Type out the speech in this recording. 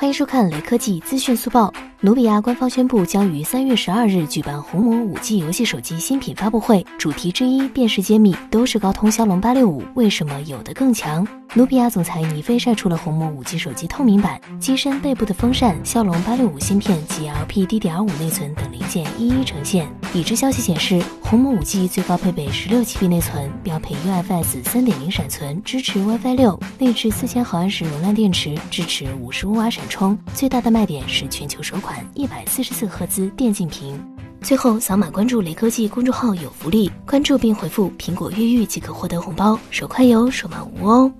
欢迎收看雷科技资讯速报。努比亚官方宣布，将于三月十二日举办红魔五 G 游戏手机新品发布会，主题之一便是揭秘都是高通骁龙八六五，为什么有的更强？努比亚总裁尼飞晒出了红魔五 G 手机透明版，机身背部的风扇、骁龙八六五芯片及 LPDDR5 内存等零件一一呈现。已知消息显示，红魔五 G 最高配备十六 GB 内存，标配 UFS 三点零闪存，支持 WiFi 六，内置四千毫安时容量电池，支持五十五瓦闪充。最大的卖点是全球首。款一百四十四赫兹电竞屏。最后，扫码关注雷科技公众号有福利，关注并回复“苹果越狱”即可获得红包，手快有，手慢无哦。